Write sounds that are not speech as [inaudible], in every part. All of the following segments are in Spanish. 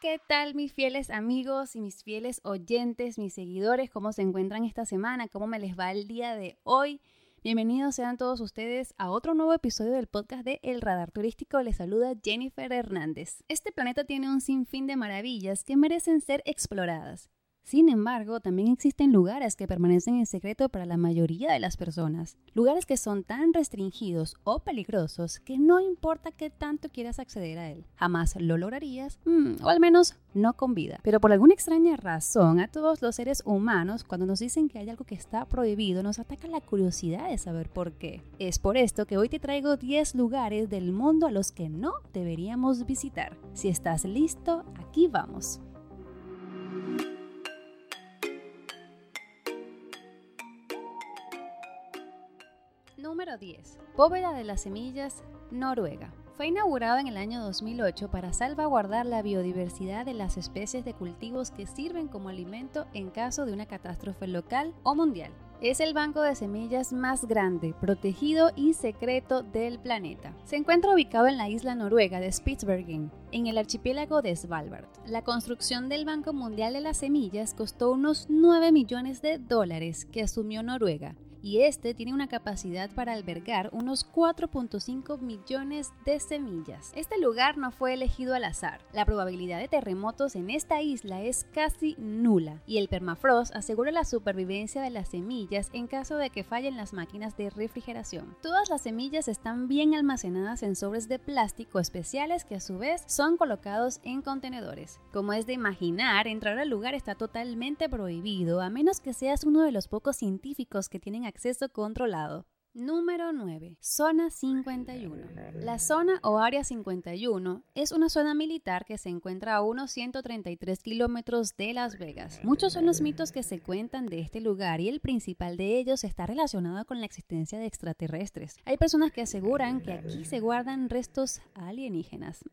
¿Qué tal mis fieles amigos y mis fieles oyentes, mis seguidores? ¿Cómo se encuentran esta semana? ¿Cómo me les va el día de hoy? Bienvenidos sean todos ustedes a otro nuevo episodio del podcast de El Radar Turístico. Les saluda Jennifer Hernández. Este planeta tiene un sinfín de maravillas que merecen ser exploradas. Sin embargo, también existen lugares que permanecen en secreto para la mayoría de las personas. Lugares que son tan restringidos o peligrosos que no importa qué tanto quieras acceder a él. Jamás lo lograrías, mm, o al menos no con vida. Pero por alguna extraña razón, a todos los seres humanos, cuando nos dicen que hay algo que está prohibido, nos ataca la curiosidad de saber por qué. Es por esto que hoy te traigo 10 lugares del mundo a los que no deberíamos visitar. Si estás listo, aquí vamos. Número 10. Bóveda de las Semillas, Noruega. Fue inaugurado en el año 2008 para salvaguardar la biodiversidad de las especies de cultivos que sirven como alimento en caso de una catástrofe local o mundial. Es el banco de semillas más grande, protegido y secreto del planeta. Se encuentra ubicado en la isla noruega de Spitsbergen, en el archipiélago de Svalbard. La construcción del Banco Mundial de las Semillas costó unos 9 millones de dólares que asumió Noruega y este tiene una capacidad para albergar unos 4.5 millones de semillas. Este lugar no fue elegido al azar. La probabilidad de terremotos en esta isla es casi nula y el permafrost asegura la supervivencia de las semillas en caso de que fallen las máquinas de refrigeración. Todas las semillas están bien almacenadas en sobres de plástico especiales que a su vez son colocados en contenedores. Como es de imaginar, entrar al lugar está totalmente prohibido a menos que seas uno de los pocos científicos que tienen acceso controlado. Número 9. Zona 51. La zona o Área 51 es una zona militar que se encuentra a unos 133 kilómetros de Las Vegas. Muchos son los mitos que se cuentan de este lugar y el principal de ellos está relacionado con la existencia de extraterrestres. Hay personas que aseguran que aquí se guardan restos alienígenas.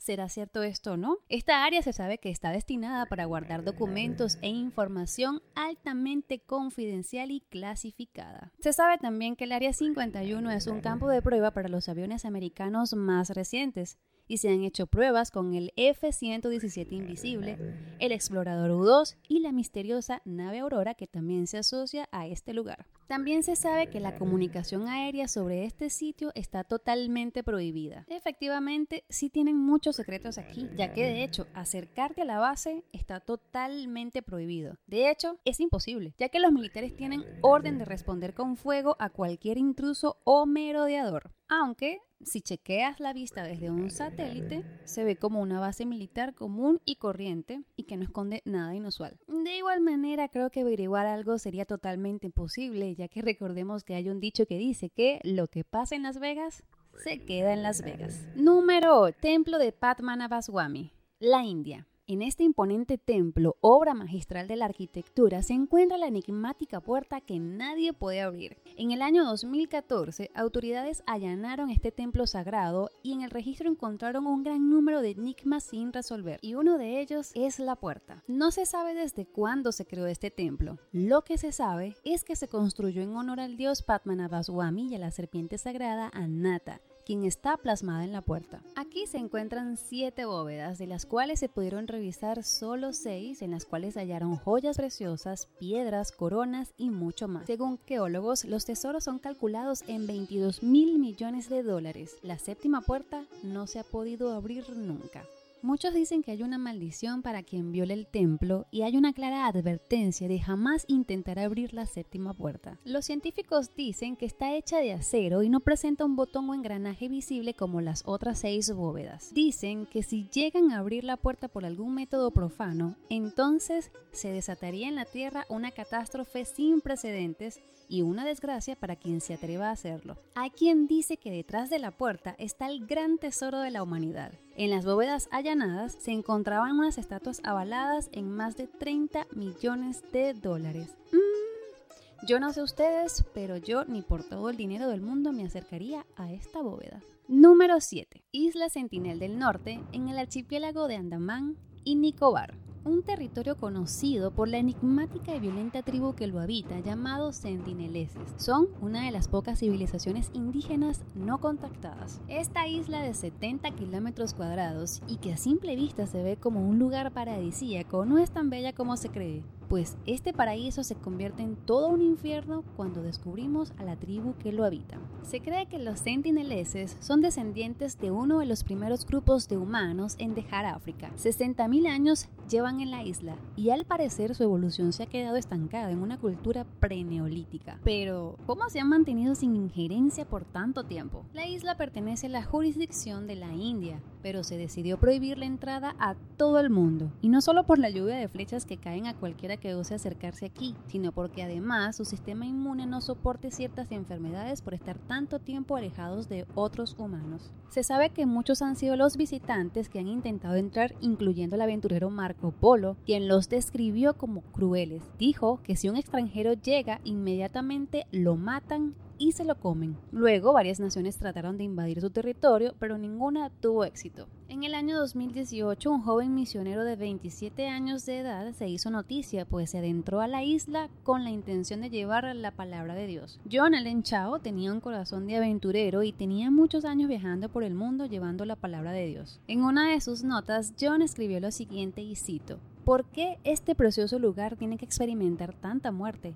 ¿Será cierto esto o no? Esta área se sabe que está destinada para guardar documentos e información altamente confidencial y clasificada. Se sabe también que el Área 51 es un campo de prueba para los aviones americanos más recientes y se han hecho pruebas con el F-117 Invisible, el Explorador U-2 y la misteriosa nave Aurora que también se asocia a este lugar. También se sabe que la comunicación aérea sobre este sitio está totalmente prohibida. Efectivamente, sí tienen muchos secretos aquí, ya que de hecho acercarte a la base está totalmente prohibido. De hecho, es imposible, ya que los militares tienen orden de responder con fuego a cualquier intruso o merodeador. Aunque si chequeas la vista desde un satélite, se ve como una base militar común y corriente y que no esconde nada inusual. De igual manera, creo que averiguar algo sería totalmente imposible, ya que recordemos que hay un dicho que dice que lo que pasa en Las Vegas se queda en Las Vegas. Número Templo de Padmanabhaswamy, la India. En este imponente templo, obra magistral de la arquitectura, se encuentra la enigmática puerta que nadie puede abrir. En el año 2014, autoridades allanaron este templo sagrado y en el registro encontraron un gran número de enigmas sin resolver, y uno de ellos es la puerta. No se sabe desde cuándo se creó este templo. Lo que se sabe es que se construyó en honor al dios Padmanabhaswamy y a la serpiente sagrada Anata, quien está plasmada en la puerta. Aquí se encuentran siete bóvedas, de las cuales se pudieron revisar solo seis, en las cuales hallaron joyas preciosas, piedras, coronas y mucho más. Según geólogos, los tesoros son calculados en 22 mil millones de dólares. La séptima puerta no se ha podido abrir nunca. Muchos dicen que hay una maldición para quien viole el templo y hay una clara advertencia de jamás intentar abrir la séptima puerta. Los científicos dicen que está hecha de acero y no presenta un botón o engranaje visible como las otras seis bóvedas. Dicen que si llegan a abrir la puerta por algún método profano, entonces se desataría en la Tierra una catástrofe sin precedentes y una desgracia para quien se atreva a hacerlo. Hay quien dice que detrás de la puerta está el gran tesoro de la humanidad. En las bóvedas allanadas se encontraban unas estatuas avaladas en más de 30 millones de dólares. Mm, yo no sé ustedes, pero yo ni por todo el dinero del mundo me acercaría a esta bóveda. Número 7. Isla Sentinel del Norte, en el archipiélago de Andamán y Nicobar. Un territorio conocido por la enigmática y violenta tribu que lo habita llamado Sentineleses. Son una de las pocas civilizaciones indígenas no contactadas. Esta isla de 70 kilómetros cuadrados y que a simple vista se ve como un lugar paradisíaco no es tan bella como se cree pues este paraíso se convierte en todo un infierno cuando descubrimos a la tribu que lo habita. Se cree que los sentineleses son descendientes de uno de los primeros grupos de humanos en dejar África. 60.000 años llevan en la isla y al parecer su evolución se ha quedado estancada en una cultura preneolítica. Pero, ¿cómo se han mantenido sin injerencia por tanto tiempo? La isla pertenece a la jurisdicción de la India, pero se decidió prohibir la entrada a todo el mundo, y no solo por la lluvia de flechas que caen a cualquiera que ose acercarse aquí, sino porque además su sistema inmune no soporte ciertas enfermedades por estar tanto tiempo alejados de otros humanos. Se sabe que muchos han sido los visitantes que han intentado entrar, incluyendo el aventurero Marco Polo, quien los describió como crueles. Dijo que si un extranjero llega, inmediatamente lo matan y se lo comen. Luego, varias naciones trataron de invadir su territorio, pero ninguna tuvo éxito. En el año 2018, un joven misionero de 27 años de edad se hizo noticia, pues se adentró a la isla con la intención de llevar la palabra de Dios. John Allen Chao tenía un corazón de aventurero y tenía muchos años viajando por el mundo llevando la palabra de Dios. En una de sus notas, John escribió lo siguiente y cito, ¿Por qué este precioso lugar tiene que experimentar tanta muerte?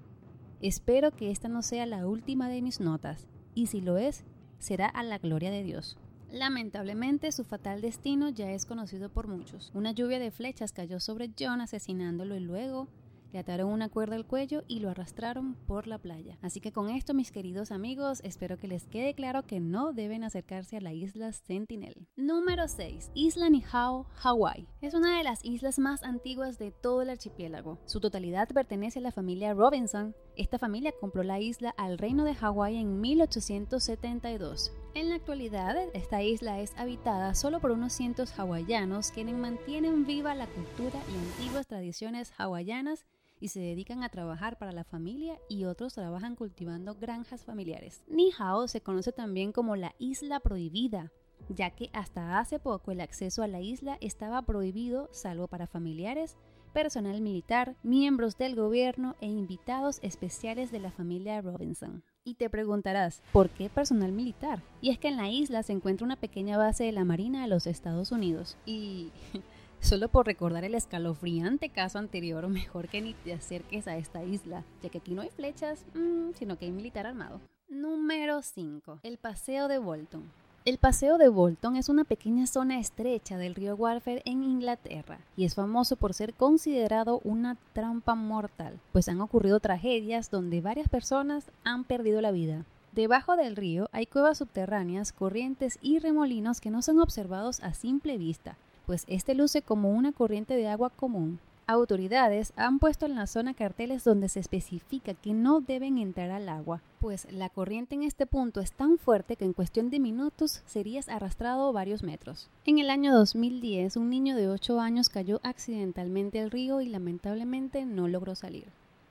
Espero que esta no sea la última de mis notas, y si lo es, será a la gloria de Dios. Lamentablemente, su fatal destino ya es conocido por muchos. Una lluvia de flechas cayó sobre John asesinándolo y luego le ataron una cuerda al cuello y lo arrastraron por la playa. Así que con esto, mis queridos amigos, espero que les quede claro que no deben acercarse a la isla Sentinel. Número 6. Isla Nihao, Hawái. Es una de las islas más antiguas de todo el archipiélago. Su totalidad pertenece a la familia Robinson. Esta familia compró la isla al reino de Hawái en 1872. En la actualidad, esta isla es habitada solo por unos cientos hawaianos quienes mantienen viva la cultura y antiguas tradiciones hawaianas y se dedican a trabajar para la familia y otros trabajan cultivando granjas familiares. Nihao se conoce también como la isla prohibida, ya que hasta hace poco el acceso a la isla estaba prohibido salvo para familiares, personal militar, miembros del gobierno e invitados especiales de la familia Robinson. Y te preguntarás, ¿por qué personal militar? Y es que en la isla se encuentra una pequeña base de la Marina de los Estados Unidos. Y Solo por recordar el escalofriante caso anterior, [laughs] mejor que ni te acerques a esta isla, ya que aquí no hay flechas, mm, sino que hay militar armado. Número 5. El Paseo de Bolton. El Paseo de Bolton es una pequeña zona estrecha del río Warfare en Inglaterra y es famoso por ser considerado una trampa mortal, pues han ocurrido tragedias donde varias personas han perdido la vida. Debajo del río hay cuevas subterráneas, corrientes y remolinos que no son observados a simple vista, pues este luce como una corriente de agua común. Autoridades han puesto en la zona carteles donde se especifica que no deben entrar al agua, pues la corriente en este punto es tan fuerte que en cuestión de minutos serías arrastrado varios metros. En el año 2010, un niño de 8 años cayó accidentalmente al río y lamentablemente no logró salir.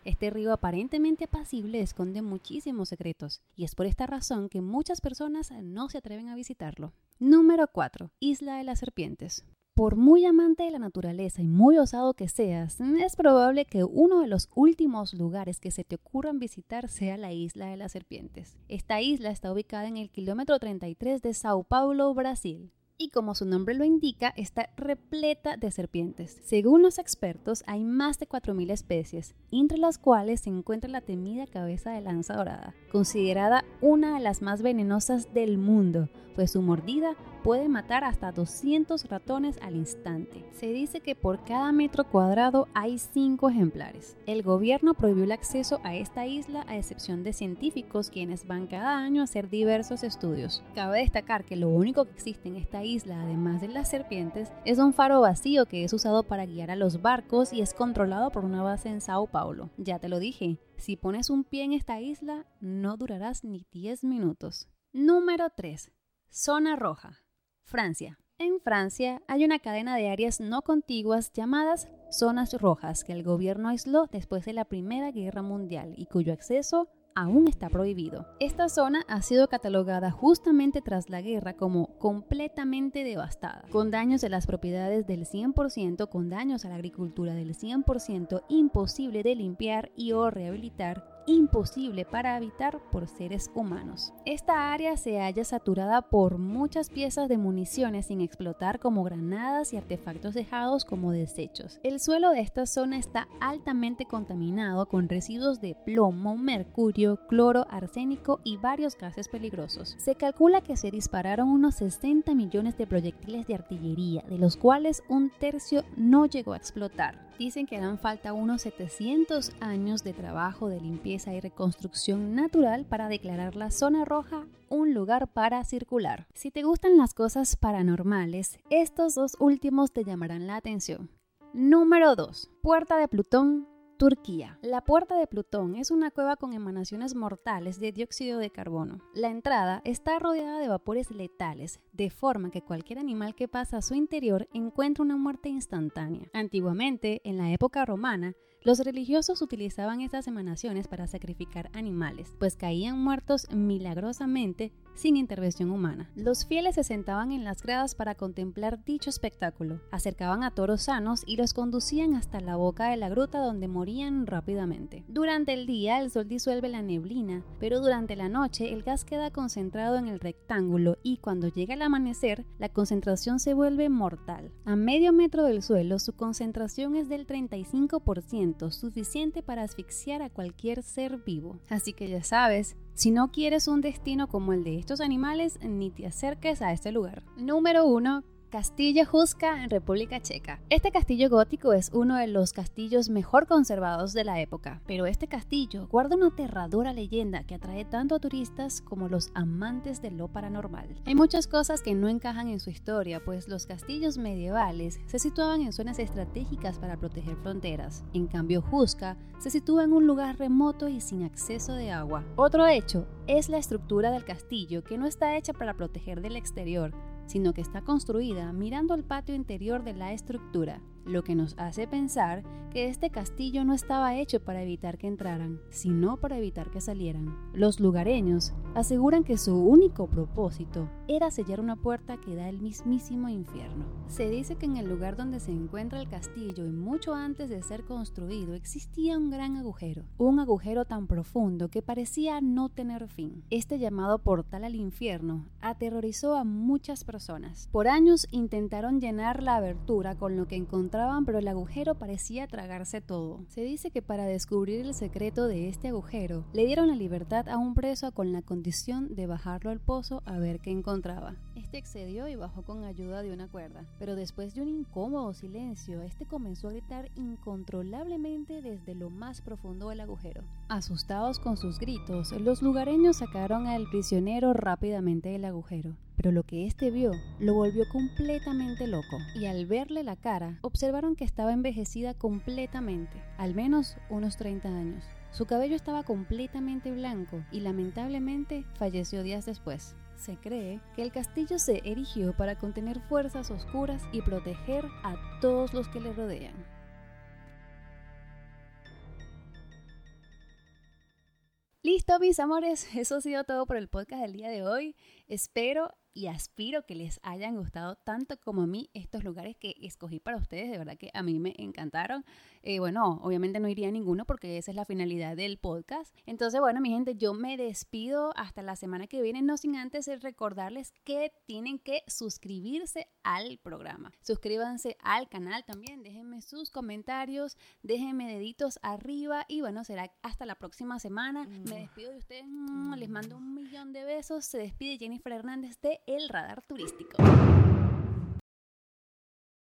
Este río aparentemente apacible esconde muchísimos secretos, y es por esta razón que muchas personas no se atreven a visitarlo. Número 4. Isla de las Serpientes. Por muy amante de la naturaleza y muy osado que seas, es probable que uno de los últimos lugares que se te ocurran visitar sea la isla de las serpientes. Esta isla está ubicada en el kilómetro 33 de Sao Paulo, Brasil y como su nombre lo indica, está repleta de serpientes. Según los expertos, hay más de 4.000 especies, entre las cuales se encuentra la temida cabeza de lanza dorada, considerada una de las más venenosas del mundo, pues su mordida puede matar hasta 200 ratones al instante. Se dice que por cada metro cuadrado hay 5 ejemplares. El gobierno prohibió el acceso a esta isla a excepción de científicos quienes van cada año a hacer diversos estudios. Cabe destacar que lo único que existe en esta isla, además de las serpientes, es un faro vacío que es usado para guiar a los barcos y es controlado por una base en Sao Paulo. Ya te lo dije, si pones un pie en esta isla, no durarás ni 10 minutos. Número 3. Zona roja. Francia. En Francia hay una cadena de áreas no contiguas llamadas zonas rojas que el gobierno aisló después de la Primera Guerra Mundial y cuyo acceso aún está prohibido. Esta zona ha sido catalogada justamente tras la guerra como completamente devastada, con daños de las propiedades del 100%, con daños a la agricultura del 100%, imposible de limpiar y o rehabilitar imposible para habitar por seres humanos. Esta área se halla saturada por muchas piezas de municiones sin explotar como granadas y artefactos dejados como desechos. El suelo de esta zona está altamente contaminado con residuos de plomo, mercurio, cloro, arsénico y varios gases peligrosos. Se calcula que se dispararon unos 60 millones de proyectiles de artillería, de los cuales un tercio no llegó a explotar. Dicen que dan falta unos 700 años de trabajo de limpieza y reconstrucción natural para declarar la zona roja un lugar para circular. Si te gustan las cosas paranormales, estos dos últimos te llamarán la atención. Número 2. Puerta de Plutón Turquía. La puerta de Plutón es una cueva con emanaciones mortales de dióxido de carbono. La entrada está rodeada de vapores letales, de forma que cualquier animal que pasa a su interior encuentra una muerte instantánea. Antiguamente, en la época romana, los religiosos utilizaban estas emanaciones para sacrificar animales, pues caían muertos milagrosamente sin intervención humana. Los fieles se sentaban en las gradas para contemplar dicho espectáculo, acercaban a toros sanos y los conducían hasta la boca de la gruta donde morían rápidamente. Durante el día el sol disuelve la neblina, pero durante la noche el gas queda concentrado en el rectángulo y cuando llega el amanecer la concentración se vuelve mortal. A medio metro del suelo su concentración es del 35%, suficiente para asfixiar a cualquier ser vivo. Así que ya sabes, si no quieres un destino como el de estos animales, ni te acerques a este lugar. Número 1. Castillo Huska en República Checa. Este castillo gótico es uno de los castillos mejor conservados de la época, pero este castillo guarda una aterradora leyenda que atrae tanto a turistas como los amantes de lo paranormal. Hay muchas cosas que no encajan en su historia, pues los castillos medievales se situaban en zonas estratégicas para proteger fronteras. En cambio, Huska se sitúa en un lugar remoto y sin acceso de agua. Otro hecho es la estructura del castillo, que no está hecha para proteger del exterior, sino que está construida mirando al patio interior de la estructura lo que nos hace pensar que este castillo no estaba hecho para evitar que entraran, sino para evitar que salieran. Los lugareños aseguran que su único propósito era sellar una puerta que da al mismísimo infierno. Se dice que en el lugar donde se encuentra el castillo y mucho antes de ser construido existía un gran agujero, un agujero tan profundo que parecía no tener fin. Este llamado portal al infierno aterrorizó a muchas personas. Por años intentaron llenar la abertura con lo que encontraron pero el agujero parecía tragarse todo. Se dice que para descubrir el secreto de este agujero, le dieron la libertad a un preso con la condición de bajarlo al pozo a ver qué encontraba. Este excedió y bajó con ayuda de una cuerda, pero después de un incómodo silencio, este comenzó a gritar incontrolablemente desde lo más profundo del agujero. Asustados con sus gritos, los lugareños sacaron al prisionero rápidamente del agujero pero lo que éste vio lo volvió completamente loco, y al verle la cara, observaron que estaba envejecida completamente, al menos unos 30 años. Su cabello estaba completamente blanco y lamentablemente falleció días después. Se cree que el castillo se erigió para contener fuerzas oscuras y proteger a todos los que le rodean. Listo, mis amores, eso ha sido todo por el podcast del día de hoy. Espero y aspiro que les hayan gustado tanto como a mí estos lugares que escogí para ustedes. De verdad que a mí me encantaron. Eh, bueno, obviamente no iría a ninguno porque esa es la finalidad del podcast. Entonces, bueno, mi gente, yo me despido hasta la semana que viene, no sin antes recordarles que tienen que suscribirse al programa. Suscríbanse al canal también, déjenme sus comentarios, déjenme deditos arriba y bueno, será hasta la próxima semana. Me despido de ustedes, les mando un millón de besos. Se despide Jennifer Hernández de El Radar Turístico.